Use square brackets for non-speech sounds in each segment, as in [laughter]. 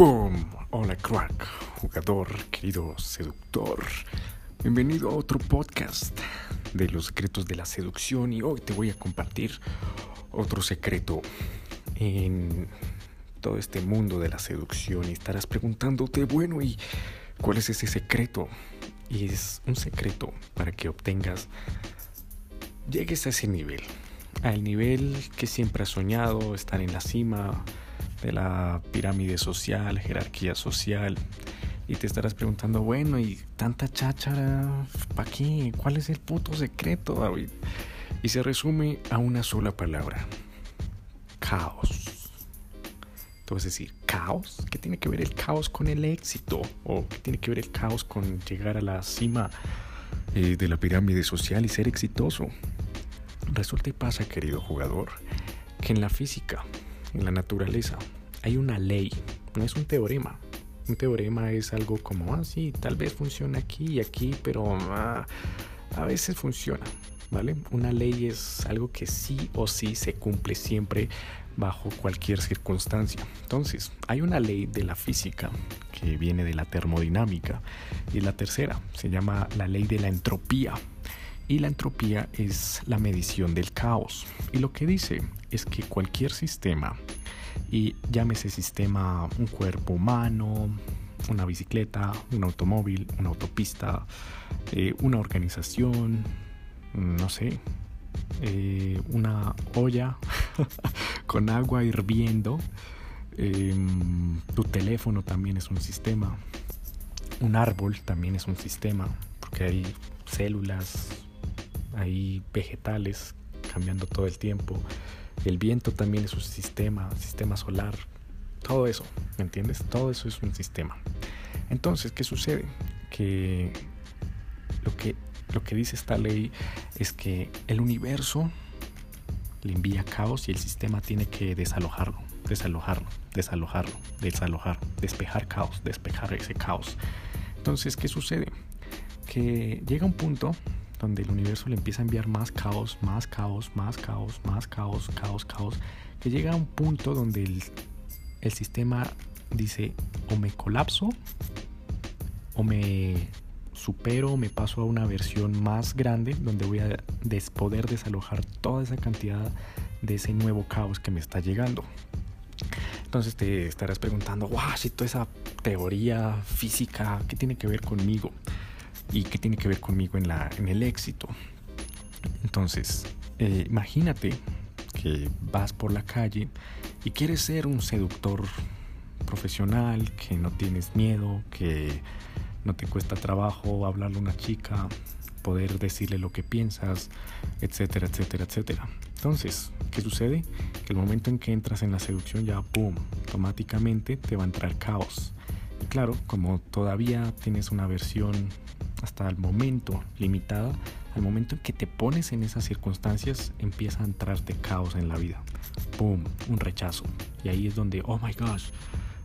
Boom. Hola crack, jugador, querido seductor. Bienvenido a otro podcast de los secretos de la seducción y hoy te voy a compartir otro secreto en todo este mundo de la seducción y estarás preguntándote, bueno, ¿y cuál es ese secreto? Y es un secreto para que obtengas, llegues a ese nivel, al nivel que siempre has soñado, estar en la cima de la pirámide social, jerarquía social. Y te estarás preguntando, bueno, ¿y tanta cháchara? ¿Para qué? ¿Cuál es el puto secreto, David? Y se resume a una sola palabra. Caos. Tú vas a decir, ¿caos? ¿Qué tiene que ver el caos con el éxito? ¿O qué tiene que ver el caos con llegar a la cima eh, de la pirámide social y ser exitoso? Resulta y pasa, querido jugador, que en la física, en la naturaleza, hay una ley, no es un teorema. Un teorema es algo como, ah, sí, tal vez funciona aquí y aquí, pero ah, a veces funciona, ¿vale? Una ley es algo que sí o sí se cumple siempre bajo cualquier circunstancia. Entonces, hay una ley de la física que viene de la termodinámica y la tercera se llama la ley de la entropía. Y la entropía es la medición del caos. Y lo que dice es que cualquier sistema, y llámese sistema un cuerpo humano, una bicicleta, un automóvil, una autopista, eh, una organización, no sé, eh, una olla [laughs] con agua hirviendo, em, tu teléfono también es un sistema, un árbol también es un sistema, porque hay células, hay vegetales cambiando todo el tiempo. El viento también es un sistema, sistema solar. Todo eso, ¿me entiendes? Todo eso es un sistema. Entonces, ¿qué sucede? Que lo que, lo que dice esta ley es que el universo le envía caos y el sistema tiene que desalojarlo, desalojarlo, desalojarlo, desalojar, despejar caos, despejar ese caos. Entonces, ¿qué sucede? Que llega un punto donde el universo le empieza a enviar más caos, más caos, más caos, más caos, caos, caos, que llega a un punto donde el, el sistema dice o me colapso o me supero, me paso a una versión más grande donde voy a des poder desalojar toda esa cantidad de ese nuevo caos que me está llegando. Entonces te estarás preguntando, wow, si toda esa teoría física, ¿qué tiene que ver conmigo? Y qué tiene que ver conmigo en, la, en el éxito. Entonces, eh, imagínate que vas por la calle y quieres ser un seductor profesional, que no tienes miedo, que no te cuesta trabajo hablarle a una chica, poder decirle lo que piensas, etcétera, etcétera, etcétera. Entonces, ¿qué sucede? Que el momento en que entras en la seducción ya, ¡pum!, automáticamente te va a entrar caos. Y claro, como todavía tienes una versión hasta el momento limitada, al momento en que te pones en esas circunstancias, empieza a entrarte caos en la vida. ¡Pum! Un rechazo. Y ahí es donde, oh my gosh,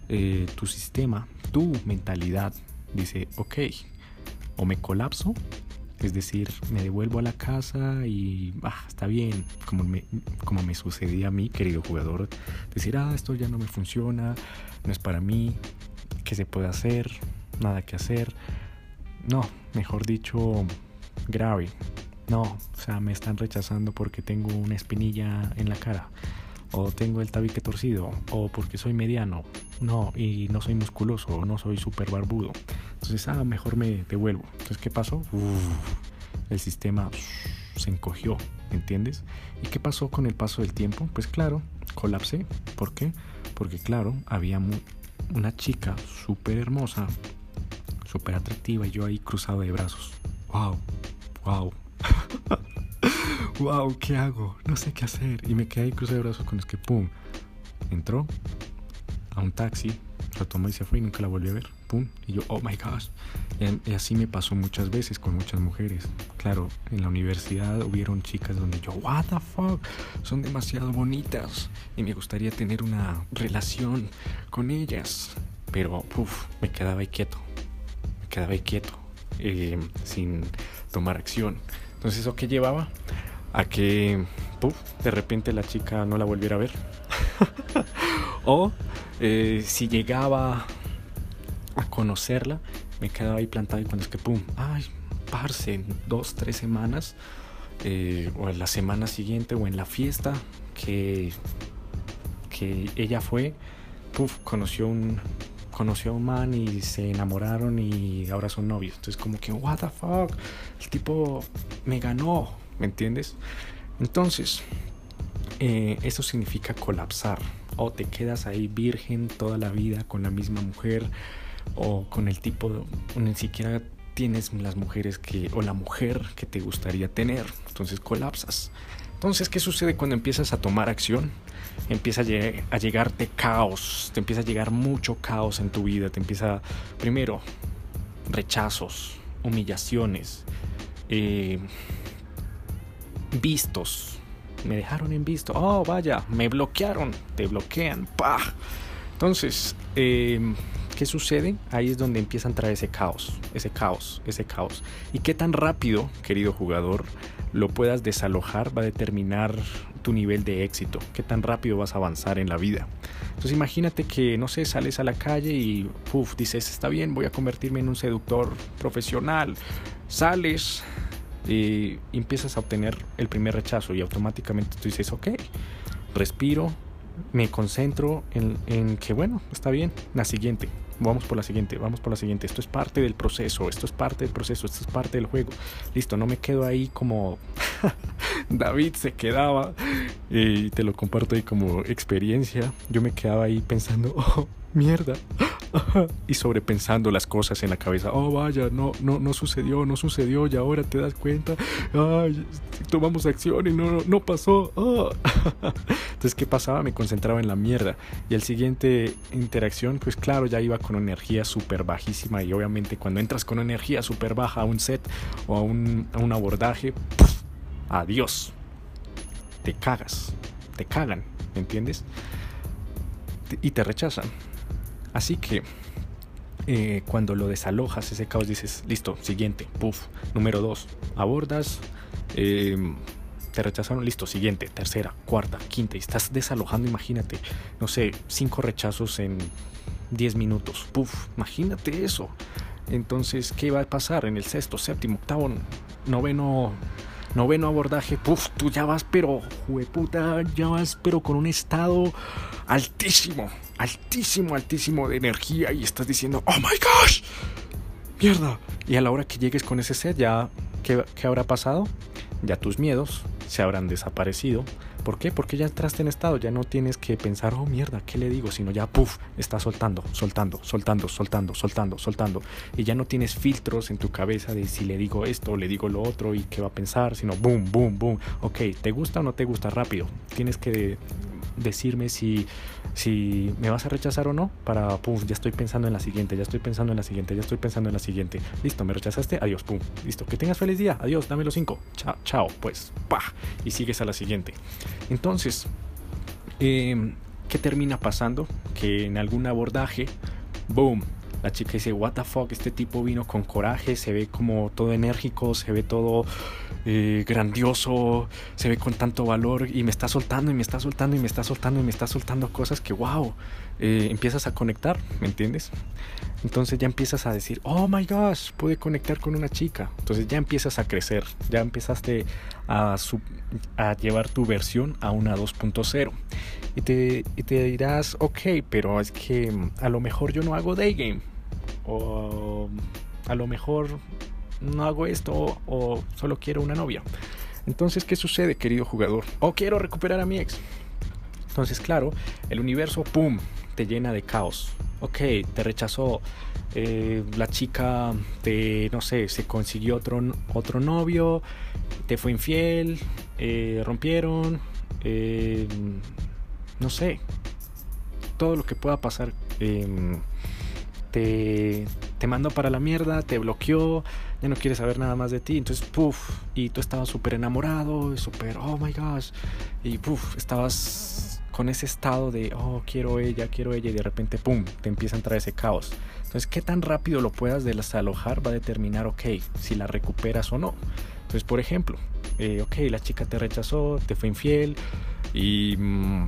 eh, tu sistema, tu mentalidad dice, ok, o me colapso, es decir, me devuelvo a la casa y ah, está bien, como me, como me sucedía a mí, querido jugador, decir, ah, esto ya no me funciona, no es para mí, ¿qué se puede hacer? Nada que hacer no, mejor dicho, grave. No, o sea, me están rechazando porque tengo una espinilla en la cara. O tengo el tabique torcido. O porque soy mediano. No, y no soy musculoso. O no soy súper barbudo. Entonces, ah, mejor me devuelvo. Entonces, ¿qué pasó? el sistema se encogió, ¿entiendes? ¿Y qué pasó con el paso del tiempo? Pues claro, colapsé. ¿Por qué? Porque claro, había una chica súper hermosa súper atractiva y yo ahí cruzado de brazos. ¡Wow! ¡Wow! ¡Wow! ¿Qué hago? No sé qué hacer. Y me quedé ahí cruzado de brazos con es que, ¡pum! Entró a un taxi, lo tomó y se fue y nunca la volví a ver. ¡Pum! Y yo, ¡oh my gosh! Y, así me pasó muchas veces con muchas mujeres. Claro, en la universidad hubieron chicas donde yo, ¿what the fuck? Son demasiado bonitas y me gustaría tener una relación con ellas. Pero, puff, me quedaba ahí quieto quedaba ahí quieto, eh, sin tomar acción. Entonces, ¿eso qué llevaba? A que, de repente la chica no la volviera a ver. [laughs] o Eh, si llegaba a conocerla, me quedaba ahí plantado y cuando es que, pum, ay, parce, dos, tres semanas, eh, o en la semana siguiente, o en la fiesta que, que ella fue, puf, conoció un, conoció a un man y se enamoraron y ahora son novios. Entonces como que, what the fuck, el tipo me ganó, ¿me entiendes? Entonces, eh, eso significa colapsar. O te quedas ahí virgen toda la vida con la misma mujer o con el tipo, ni siquiera tienes las mujeres que, o la mujer que te gustaría tener. Entonces colapsas. Entonces, ¿qué sucede cuando empiezas a tomar acción? Empieza a, llegarte caos, te empieza a llegar mucho caos en tu vida, te empieza, primero, rechazos, humillaciones, eh, vistos, me dejaron en visto, oh vaya, me bloquearon, te bloquean, pa. Entonces, eh, ¿qué sucede? Ahí es donde empieza a entrar ese caos, ese caos, ese caos. Y qué tan rápido, querido jugador, lo puedas desalojar va a determinar tu nivel de éxito, qué tan rápido vas a avanzar en la vida. Entonces imagínate que, no sé, sales a la calle y uf, dices, está bien, voy a convertirme en un seductor profesional. Sales y empiezas a obtener el primer rechazo y automáticamente tú dices, ok, respiro, me concentro en, en que, bueno, está bien, la siguiente, Vamos por la siguiente, vamos por la siguiente. Esto es parte del proceso, esto es parte del proceso, esto es parte del juego. Listo, no me quedo ahí como [laughs] David se quedaba y te lo comparto ahí como experiencia. Yo me quedaba ahí pensando, [laughs] oh, mierda. [laughs] y sobrepensando las cosas en la cabeza. Oh, vaya, no, no, no sucedió, no sucedió y ahora te das cuenta. Tomamos acción y no, no pasó. Oh. [laughs] Entonces, ¿qué pasaba? Me concentraba en la mierda. Y al siguiente interacción, pues claro, ya iba con energía súper bajísima. Y obviamente cuando entras con energía súper baja a un set o a un, a un abordaje, adiós. Te cagas, te cagan, ¿me entiendes? Y te rechazan. Así que eh, cuando lo desalojas, ese caos, dices, listo, siguiente, puff. Número dos, abordas, em, te rechazaron, listo, siguiente, tercera, cuarta, quinta, y estás desalojando, imagínate, no sé, cinco rechazos en diez minutos, puff, imagínate eso. Entonces, ¿qué va a pasar en el sexto, séptimo, octavo, noveno, noveno abordaje? Puff, tú ya vas, pero, jueputa, ya vas, pero con un estado altísimo, altísimo, altísimo de energía y estás diciendo, oh my gosh, mierda. Y a la hora que llegues con ese set, ya, ¿qué, qué habrá pasado? Ya tus miedos se habrán desaparecido. ¿Por qué? Porque ya entraste en estado, ya no tienes que pensar, oh mierda, ¿qué le digo? Sino ya, puff, estás soltando, soltando, soltando, soltando, soltando, soltando. Y ya no tienes filtros en tu cabeza de si le digo esto le digo lo otro y qué va a pensar, sino boom, boom, boom. Ok, ¿te gusta o no te gusta? Rápido. Tienes que decirme si, si me vas a rechazar o no para, pum, ya estoy pensando en la siguiente, ya estoy pensando en la siguiente, ya estoy pensando en la siguiente. Listo, me rechazaste, adiós, pum, listo, que tengas feliz día, adiós, dame los cinco, chao, chao, pues, pa, y sigues a la siguiente. Entonces, em, ¿qué termina pasando? Que en algún abordaje, boom, la chica dice, what the fuck, este tipo vino con coraje, se ve como todo enérgico, se ve todo eh, grandioso, se ve con tanto valor y me está soltando y me está soltando y me está soltando y me está soltando cosas que, wow, eh, empiezas a conectar, ¿me entiendes? Entonces ya empiezas a decir, oh my gosh, pude conectar con una chica. Entonces ya empiezas a crecer, ya empezaste a, a llevar tu versión a una 2.0. Y te, dirás, ok, pero es que a lo mejor yo no hago day game o a lo mejor no hago esto o solo quiero una novia. Entonces, ¿qué sucede, querido jugador? O quiero recuperar a mi ex. Entonces, claro, el universo, ¡pum!, te llena de caos. Ok, te rechazó. Eh, la chica te, no sé, se consiguió otro, otro novio, te fue infiel, eh, rompieron, eh, no sé, todo lo que pueda pasar. Te, te mandó para la mierda, te bloqueó, ya no quiere saber nada más de ti. Entonces, puff, y tú estabas súper enamorado, súper, oh my gosh, y puff, estabas con ese estado de, oh, quiero ella, quiero ella, y de repente, pum, te empieza a entrar ese caos. Entonces, qué tan rápido lo puedas desalojar va a determinar, ok, si la recuperas o no. Entonces, por ejemplo, eh, ok, la chica te rechazó, te fue infiel, y. Mm,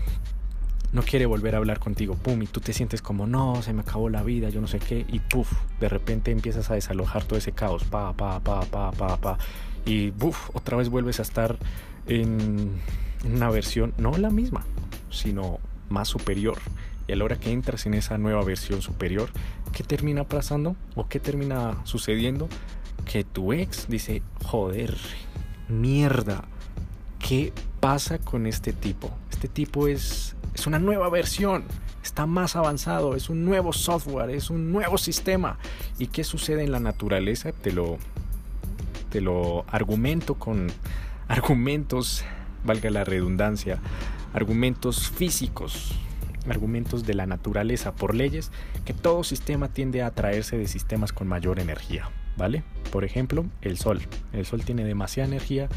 no quiere volver a hablar contigo, pum, y tú te sientes como, no, se me acabó la vida, yo no sé qué, y puf, de repente empiezas a desalojar todo ese caos, pa, pa, pa, pa, pa, pa, y buf, otra vez vuelves a estar en, una versión, no la misma, sino más superior. Y a la hora que entras en esa nueva versión superior, ¿qué termina pasando? ¿O qué termina sucediendo? Que tu ex dice, joder, mierda, ¿qué pasa con este tipo? Este tipo es, es una nueva versión, está más avanzado, es un nuevo software, es un nuevo sistema. ¿Y qué sucede en la naturaleza? Te lo, te lo argumento con [laughs] argumentos, valga la redundancia, argumentos físicos, argumentos de la naturaleza por leyes, que todo sistema tiende a atraerse de sistemas con mayor energía, ¿vale? Por ejemplo, el Sol. El Sol tiene demasiada energía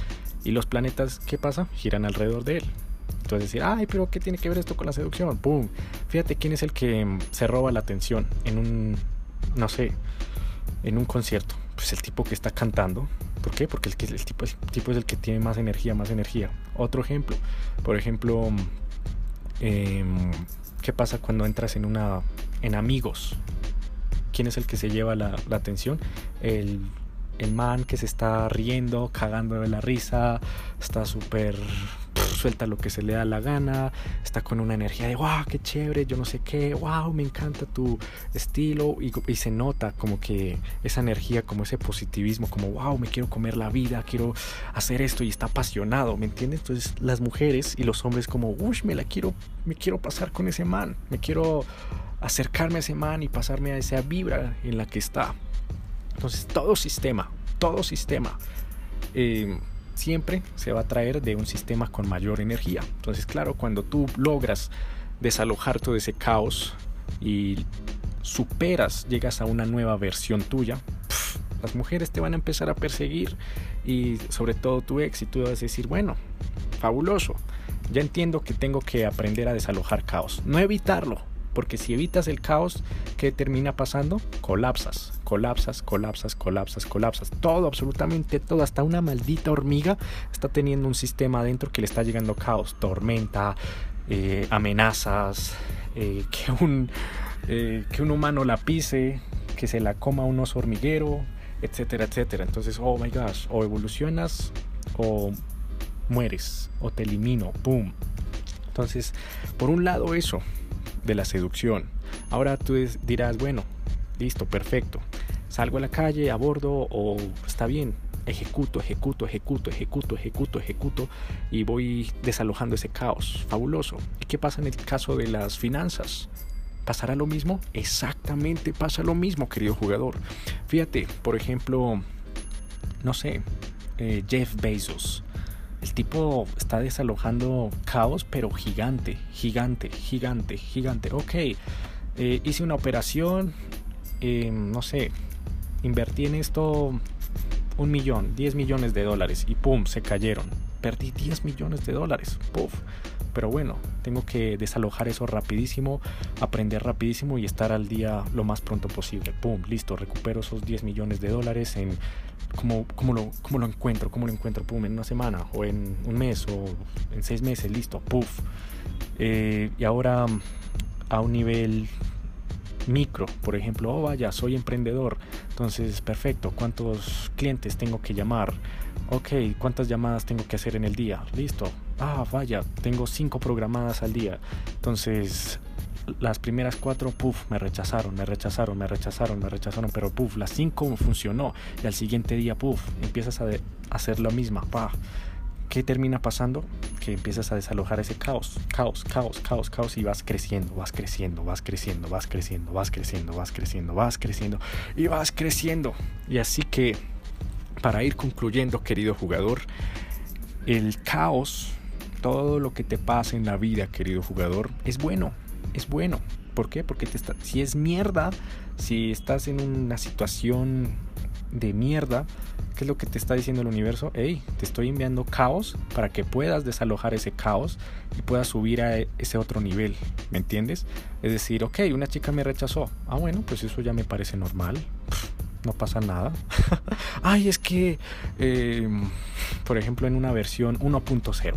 y los planetas, ¿qué pasa? Giran alrededor de él. Entonces decir, ay, pero ¿qué tiene que ver esto con la seducción? ¡Pum! Fíjate quién es el que se roba la atención en un, no sé, en un concierto. Pues el tipo que está cantando. ¿Por qué? Porque el, el, tipo, el tipo es el que tiene más energía, más energía. Otro ejemplo. Por ejemplo, eh, ¿qué pasa cuando entras en una en amigos? ¿Quién es el que se lleva la, la atención? El, el man que se está riendo, cagando de la risa, está súper suelta lo que se le da la gana, está con una energía de wow, qué chévere, yo no sé qué, wow, me encanta tu estilo y, se nota como que esa energía, como ese positivismo, como wow, me quiero comer la vida, quiero hacer esto y está apasionado, ¿me entiendes? Entonces las mujeres y los hombres como, uy, me la quiero, me quiero pasar con ese man, me quiero acercarme a ese man y pasarme a esa vibra en la que está. Entonces todo sistema, todo sistema. Eh, siempre se va a traer de un sistema con mayor energía. Entonces, claro, cuando tú logras desalojar todo ese caos y superas, llegas a una nueva versión tuya, las mujeres te van a empezar a perseguir y sobre todo tu ex y tú vas decir, bueno, fabuloso, ya entiendo que tengo que aprender a desalojar caos, no evitarlo, porque si evitas el caos, ¿qué termina pasando? Colapsas, colapsas, colapsas, colapsas, colapsas. Todo, absolutamente todo, hasta una maldita hormiga está teniendo un sistema adentro que le está llegando caos, tormenta, eh, amenazas, eh, que, un, eh, que un humano la pise, que se la coma un oso hormiguero, etcétera, etcétera. Entonces, oh my gosh, o evolucionas o mueres, o te elimino, ¡pum! Entonces, por un lado eso, de la seducción. Ahora tú dirás, bueno, listo, perfecto. Salgo a la calle, abordo o está bien, ejecuto, ejecuto, ejecuto, ejecuto, ejecuto, ejecuto y voy desalojando ese caos. Fabuloso. ¿Y qué pasa en el caso de las finanzas? ¿Pasará lo mismo? Exactamente pasa lo mismo, querido jugador. Fíjate, por ejemplo, no sé, eh, Jeff Bezos. El tipo está desalojando caos, pero gigante, gigante, gigante, gigante. Ok, eh, hice una operación, eh, no sé, invertí en esto un millón, 10 millones de dólares y pum, se cayeron. Perdí 10 millones de dólares. Puf. Pero bueno, tengo que desalojar eso rapidísimo, aprender rapidísimo y estar al día lo más pronto posible. Pum, listo, recupero esos 10 millones de dólares en cómo, cómo, lo, cómo lo encuentro, cómo lo encuentro, pum, en una semana o en un mes o en seis meses, listo, puf. Eh, y ahora a un nivel micro, por ejemplo, oh vaya, soy emprendedor, entonces perfecto, ¿cuántos clientes tengo que llamar? Ok, ¿cuántas llamadas tengo que hacer en el día? Listo, ah vaya, tengo cinco programadas al día, entonces las primeras cuatro, puff, me rechazaron, me rechazaron, me rechazaron, me rechazaron, pero puff, las cinco funcionó y al siguiente día, puff, empiezas a hacer lo mismo, pa. ¿Qué termina pasando? Que empiezas a desalojar ese caos, caos, caos, caos, caos y vas creciendo, vas creciendo, vas creciendo, vas creciendo, vas creciendo, vas creciendo, vas creciendo y vas creciendo. Y así que, para ir concluyendo, querido jugador, el caos, todo lo que te pasa en la vida, querido jugador, es bueno, es bueno. ¿Por qué? Porque te está, si es mierda, si estás en una situación de mierda, ¿qué es lo que te está diciendo el universo? Hey, te estoy enviando caos para que puedas desalojar ese caos y puedas subir a ese otro nivel, ¿me entiendes? Es decir, ok, una chica me rechazó. Ah, bueno, pues eso ya me parece normal. no pasa nada. [laughs] Ay, es que, eh, por ejemplo, en una versión 1.0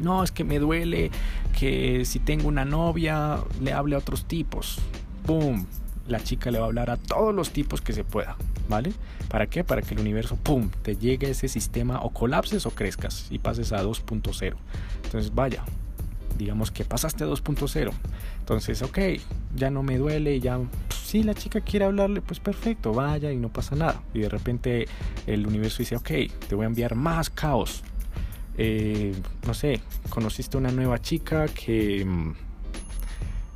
No, es que me duele que si tengo una novia le hable a otros tipos. ¡Pum! La chica le va a hablar a todos los tipos que se pueda. ¿Vale? ¿Para qué? Para que el universo, ¡pum!, te llegue ese sistema o colapses o crezcas y pases a 2.0. Entonces, vaya, digamos que pasaste a 2.0. Entonces, ok, ya no me duele, ya, pues, si la chica quiere hablarle, pues perfecto, vaya y no pasa nada. Y de repente el universo dice, ok, te voy a enviar más caos. Eh, no sé, conociste una nueva chica que mm,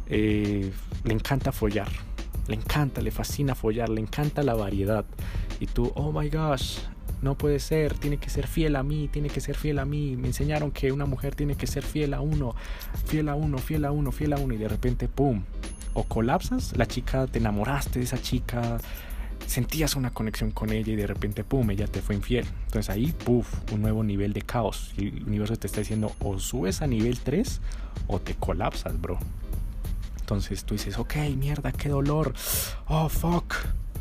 eh, le encanta follar, le encanta, le fascina follar, le encanta la variedad. Y tú, oh my gosh, no puede ser, tiene que ser fiel a mí, tiene que ser fiel a mí. Me enseñaron que una mujer tiene que ser fiel a uno, fiel a uno, fiel a uno, fiel a uno. Y de repente, ¡pum! O colapsas, la chica, te enamoraste de esa chica, sentías una conexión con ella y de repente, ¡pum!, ella te fue infiel. Entonces ahí, ¡puf!, un nuevo nivel de caos. El universo te está diciendo, o subes a nivel 3 o te colapsas, bro. Entonces tú dices, ok, mierda, qué dolor. Oh, fuck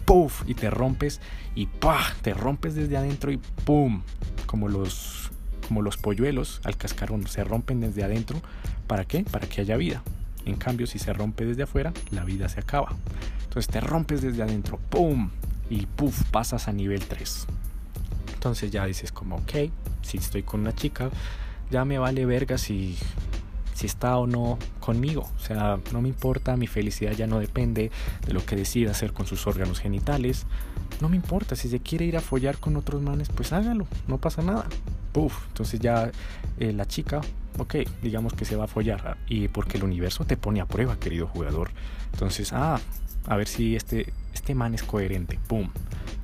puff, y te rompes y pa, te rompes desde adentro y pum, como los, como los polluelos al cascarón, se rompen desde adentro. ¿Para qué? Para que haya vida. En cambio, si se rompe desde afuera, la vida se acaba. Entonces te rompes desde adentro, pum, y puff, pasas a nivel 3. Entonces ya dices como, ok, si estoy con una chica, ya me vale verga si si está o no conmigo. O sea, no me importa, mi felicidad ya no depende de lo que decida hacer con sus órganos genitales. No me importa, si se quiere ir a follar con otros manes, pues hágalo, no pasa nada. Puf, entonces ya eh, la chica, ok, digamos que se va a follar. Y porque el universo te pone a prueba, querido jugador. Entonces, ah, a ver si este, este man es coherente. Pum.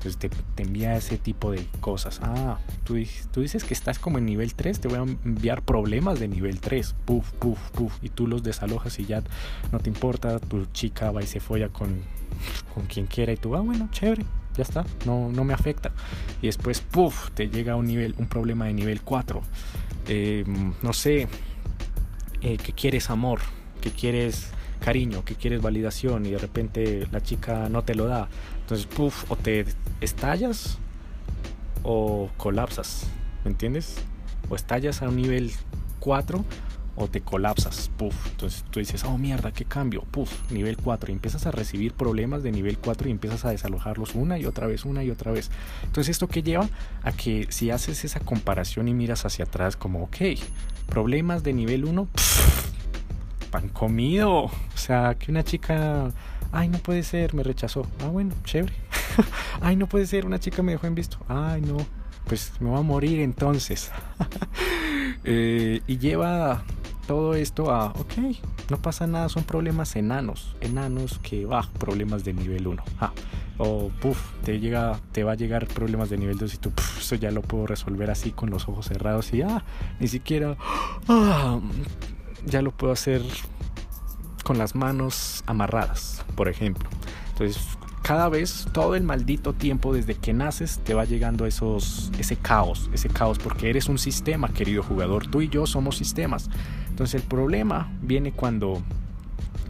Entonces te, envía ese tipo de cosas. Ah, tú, dices que estás como en nivel 3, te voy a enviar problemas de nivel 3. Puf, puf, puf. Y tú los desalojas y ya no te importa. Tu chica va y se folla con, con quien quiera y tú, ah, bueno, chévere. Ya está, no, no me afecta. Y después, puf, te llega un nivel, un problema de nivel 4. Em, no sé, eh, que quieres amor, que quieres cariño, que quieres validación y de repente la chica no te lo da. Entonces, puff, o te estallas o colapsas, ¿me entiendes? O estallas a un nivel 4 o te colapsas, puff. Entonces tú dices, oh mierda, qué cambio, puff, nivel 4. Y empiezas a recibir problemas de nivel 4 y empiezas a desalojarlos una y otra vez, una y otra vez. Entonces esto que lleva a que si haces esa comparación y miras hacia atrás como, ok, problemas de nivel 1, pan comido. O sea, que una chica, ay, no puede ser, me rechazó. Ah, bueno, chévere. [laughs] ay, no puede ser, una chica me dejó en visto. Ay, no, pues me va a morir entonces. [laughs] Eh, y lleva todo esto a, ok, no pasa nada, son problemas enanos, enanos que, va, problemas de nivel 1. Ah, o, puff, te, llega, te va a llegar problemas de nivel 2 y tú, eso ya lo puedo resolver así con los ojos cerrados y, ah, ni siquiera, [gasps] ah, ya lo puedo hacer con las manos amarradas, por ejemplo. Entonces, cada vez, todo el maldito tiempo desde que naces, te va llegando esos, ese caos, ese caos, porque eres un sistema, querido jugador. Tú y yo somos sistemas. Entonces, el problema viene cuando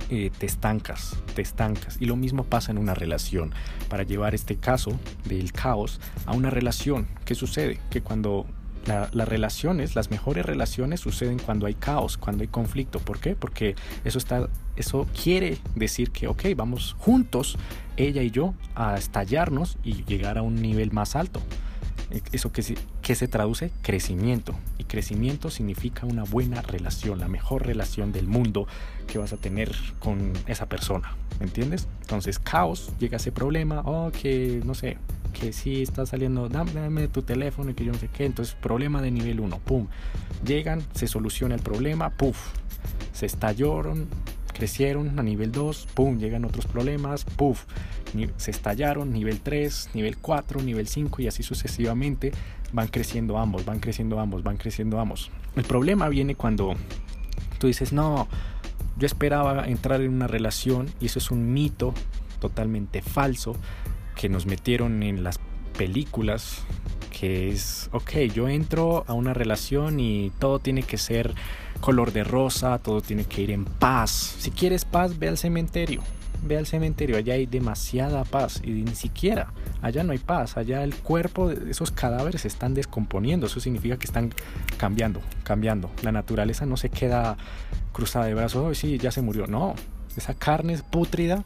eh, te estancas, te estancas. Y lo mismo pasa en una relación. Para llevar este caso del caos a una relación, ¿qué sucede? Que cuando las relaciones, las mejores relaciones suceden cuando hay caos, cuando hay conflicto. ¿Por qué? Porque eso está, eso quiere decir que, ok, vamos juntos, ella y yo, a estallarnos y llegar a un nivel más alto. Eso que, que se traduce crecimiento. Y crecimiento significa una buena relación, la mejor relación del mundo que vas a tener con esa persona. ¿Me entiendes? Entonces, caos, llega ese problema, o que, no sé, que si está saliendo, dame, tu teléfono y que yo no sé qué. Entonces, problema de nivel 1, pum. Llegan, se soluciona el problema, puf. Se estallaron, crecieron a nivel 2, pum, llegan otros problemas, puf. Se estallaron, nivel 3, nivel 4, nivel 5 y así sucesivamente. Van creciendo ambos, van creciendo ambos, van creciendo ambos. El problema viene cuando tú dices, no, yo esperaba entrar en una relación y eso es un mito totalmente falso que nos metieron en las películas, que es, ok, yo entro a una relación y todo tiene que ser color de rosa, todo tiene que ir en paz. Si quieres paz, ve al cementerio. Ve al cementerio, allá hay demasiada paz y ni siquiera, allá no hay paz, allá el cuerpo de esos cadáveres se están descomponiendo, eso significa que están cambiando, cambiando. La naturaleza no se queda cruzada de brazos, oh, sí, ya se murió, no, esa carne pútrida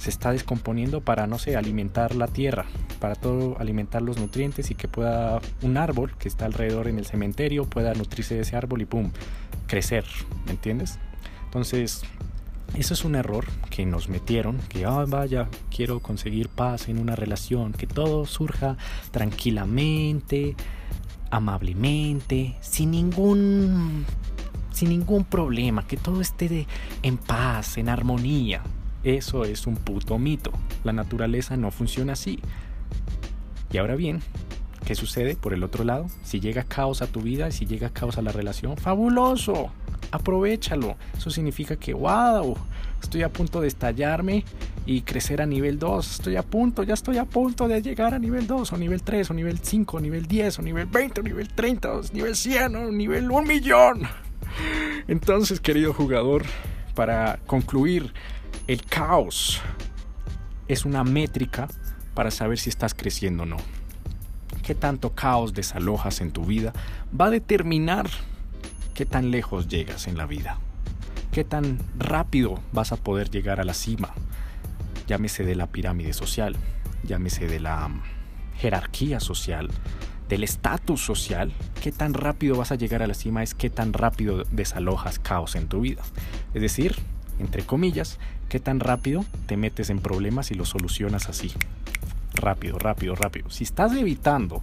se está descomponiendo para, no sé, alimentar la tierra, para todo alimentar los nutrientes y que pueda un árbol que está alrededor en el cementerio pueda nutrirse de ese árbol y pum, crecer, ¿me entiendes? Entonces, eso es un error que nos metieron, que, ah, vaya, quiero conseguir paz en una relación, que todo surja tranquilamente, amablemente, sin ningún sin ningún problema, que todo esté en paz, en armonía. Eso es un puto mito. La naturaleza no funciona así. Y ahora bien, ¿qué sucede por el otro lado? Si llega caos a tu vida y si llega caos a la relación, fabuloso. Aprovechalo. Eso significa que, wow, estoy a punto de estallarme y crecer a nivel 2. Estoy a punto, ya estoy a punto de llegar a nivel 2, o nivel 3, o nivel 5, o nivel 10, o nivel 20, o nivel 30, o nivel 100, o nivel 1 millón. Entonces, querido jugador, para concluir el caos es una métrica para saber si estás creciendo o no. Qué tanto caos desalojas en tu vida va a determinar qué tan lejos llegas en la vida. Qué tan rápido vas a poder llegar a la cima. Llámese de la pirámide social, llámese de la mm, jerarquía social, del estatus social, qué tan rápido vas a llegar a la cima es qué tan rápido desalojas caos en tu vida. Es decir, entre comillas, qué tan rápido te metes en problemas y los solucionas así. Rápido, rápido, rápido. Si estás evitando,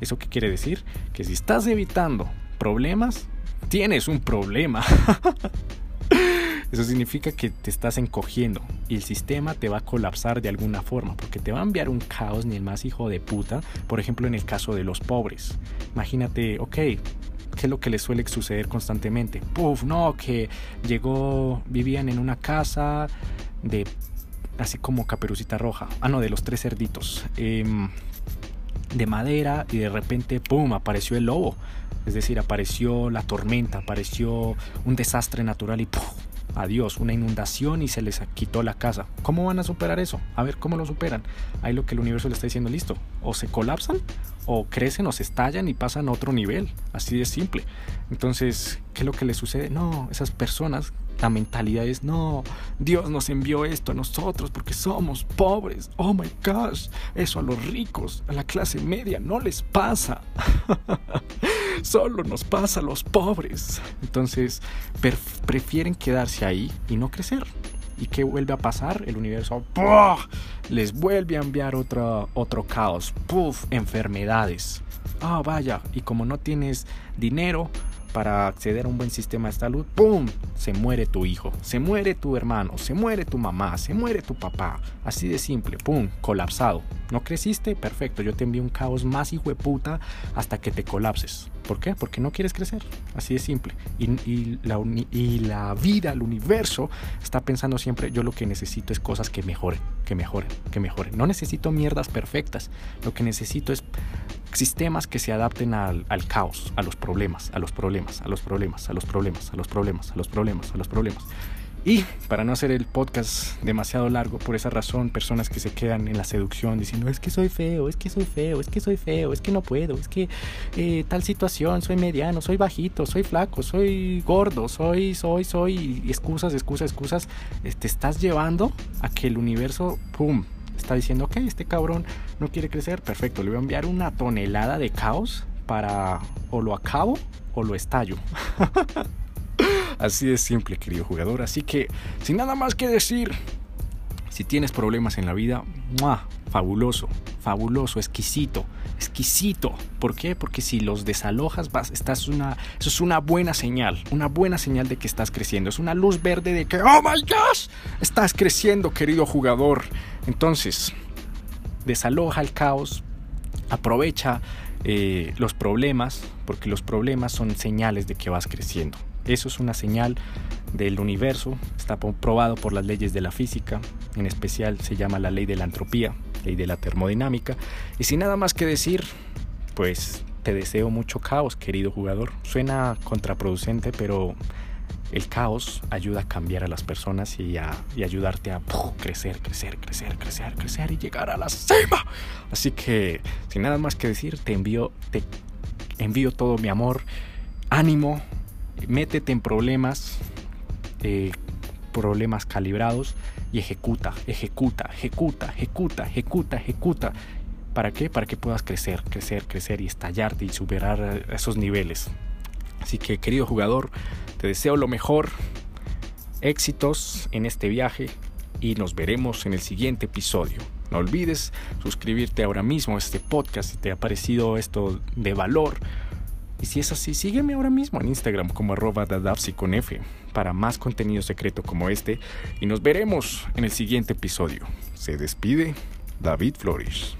¿eso qué quiere decir? Que si estás evitando problemas, tienes un problema. [laughs] Eso significa que te estás encogiendo y el sistema te va a colapsar de alguna forma porque te va a enviar un caos ni el más hijo de puta. Por ejemplo, en el caso de los pobres. Imagínate, ok, ¿Qué es lo que les suele suceder constantemente? Puf, no, que llegó, vivían en una casa de, así como caperucita roja, ah, no, de los tres cerditos, em, de madera y de repente, pum, apareció el lobo. Es decir, apareció la tormenta, apareció un desastre natural y ¡puf! adiós, una inundación y se les quitó la casa. ¿Cómo van a superar eso? A ver, ¿cómo lo superan? Ahí lo que el universo le está diciendo, listo, o se colapsan, o crecen, o se estallan y pasan a otro nivel. Así de simple. Entonces, ¿qué es lo que les sucede? No, esas personas la mentalidad es, no, Dios nos envió esto a nosotros porque somos pobres. Oh my gosh, eso a los ricos, a la clase media, no les pasa. [laughs] Solo nos pasa a los pobres. Entonces, prefieren quedarse ahí y no crecer. ¿Y qué vuelve a pasar? El universo les vuelve a enviar otro, otro caos. Puff, enfermedades. Ah, vaya, y como no tienes dinero, para acceder a un buen sistema de salud, ¡pum! Se muere tu hijo, se muere tu hermano, se muere tu mamá, se muere tu papá. Así de simple, ¡pum! Colapsado. ¿No creciste? Perfecto, yo te envío un caos más hijo de puta hasta que te colapses. ¿Por qué? Porque no quieres crecer. Así de simple. Y, la, vida, el universo, está pensando siempre, yo lo que necesito es cosas que mejoren, que mejoren, que mejoren. No necesito mierdas perfectas. Lo que necesito es sistemas que se adapten al, caos, a los problemas, a los problemas, a los problemas, a los problemas, a los problemas, a los problemas, a los problemas. Y para no hacer el podcast demasiado largo, por esa razón, personas que se quedan en la seducción diciendo, es que soy feo, es que soy feo, es que soy feo, es que no puedo, es que eh, tal situación, soy mediano, soy bajito, soy flaco, soy gordo, soy, soy, soy, y excusas, excusas, excusas, te estás llevando a que el universo, ¡pum!, está diciendo, ok, este cabrón no quiere crecer, perfecto, le voy a enviar una tonelada de caos para o lo acabo o lo estallo. [laughs] Así de simple, querido jugador. Así que, sin nada más que decir, si tienes problemas en la vida, fabuloso, fabuloso, exquisito, exquisito. ¿Por qué? Porque si los desalojas, vas, estás una, eso es una buena señal, una buena señal de que estás creciendo. Es una luz verde de que, oh my gosh, estás creciendo, querido jugador. Entonces, desaloja el caos, aprovecha eh, los problemas, porque los problemas son señales de que vas creciendo. Eso es una señal del universo, está probado por las leyes de la física, en especial se llama la ley de la entropía, ley de la termodinámica. Y sin nada más que decir, pues te deseo mucho caos, querido jugador. Suena contraproducente, pero el caos ayuda a cambiar a las personas y a ayudarte a crecer, crecer, crecer, crecer, crecer y llegar a la cima. Así que, sin nada más que decir, te envío, te envío todo mi amor, ánimo, métete en problemas, eh, problemas calibrados y ejecuta, ejecuta, ejecuta, ejecuta, ejecuta, ejecuta. ¿Para qué? Para que puedas crecer, crecer, crecer y estallarte y superar esos niveles. Así que querido jugador, te deseo lo mejor, éxitos en este viaje y nos veremos en el siguiente episodio. No olvides suscribirte ahora mismo a este podcast si te ha parecido esto de valor. Y si es así, sígueme ahora mismo en Instagram como arroba con F para más contenido secreto como este y nos veremos en el siguiente episodio. Se despide David Flores.